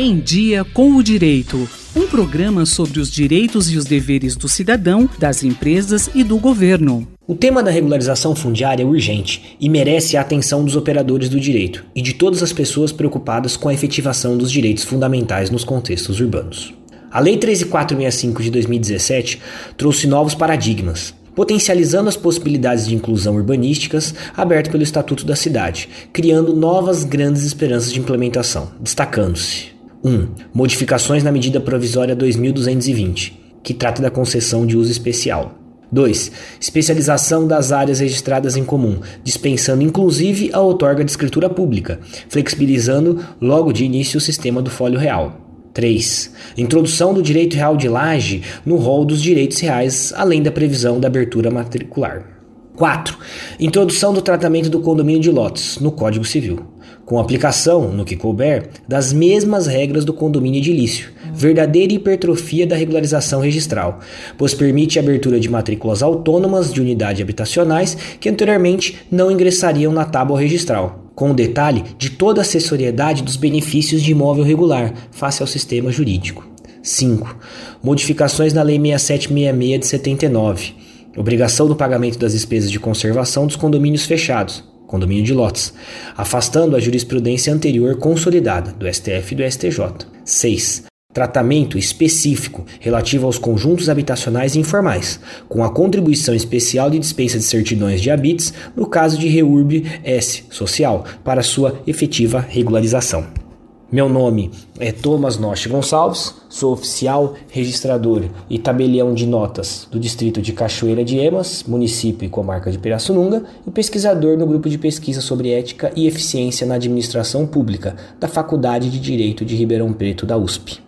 Em Dia com o Direito. Um programa sobre os direitos e os deveres do cidadão, das empresas e do governo. O tema da regularização fundiária é urgente e merece a atenção dos operadores do direito e de todas as pessoas preocupadas com a efetivação dos direitos fundamentais nos contextos urbanos. A Lei 13465 de 2017 trouxe novos paradigmas, potencializando as possibilidades de inclusão urbanísticas aberto pelo Estatuto da Cidade, criando novas grandes esperanças de implementação, destacando-se 1. Modificações na medida provisória 2220, que trata da concessão de uso especial. 2. Especialização das áreas registradas em comum, dispensando inclusive a outorga de escritura pública, flexibilizando logo de início o sistema do folho real. 3. Introdução do direito real de laje no rol dos direitos reais, além da previsão da abertura matricular. 4. Introdução do tratamento do condomínio de lotes no Código Civil, com aplicação, no que couber, das mesmas regras do condomínio edilício, verdadeira hipertrofia da regularização registral, pois permite a abertura de matrículas autônomas de unidades habitacionais que anteriormente não ingressariam na tábua registral, com o detalhe de toda a assessoriedade dos benefícios de imóvel regular face ao sistema jurídico. 5. Modificações na Lei 6766 de 79. Obrigação do pagamento das despesas de conservação dos condomínios fechados, condomínio de lotes, afastando a jurisprudência anterior consolidada do STF e do STJ. 6 tratamento específico relativo aos conjuntos habitacionais informais, com a contribuição especial de dispensa de certidões de habites no caso de reurb S social, para sua efetiva regularização. Meu nome é Thomas Noche Gonçalves, sou oficial registrador e tabelião de notas do distrito de Cachoeira de Emas, município e comarca de Pirassununga, e pesquisador no grupo de pesquisa sobre ética e eficiência na administração pública da Faculdade de Direito de Ribeirão Preto da USP.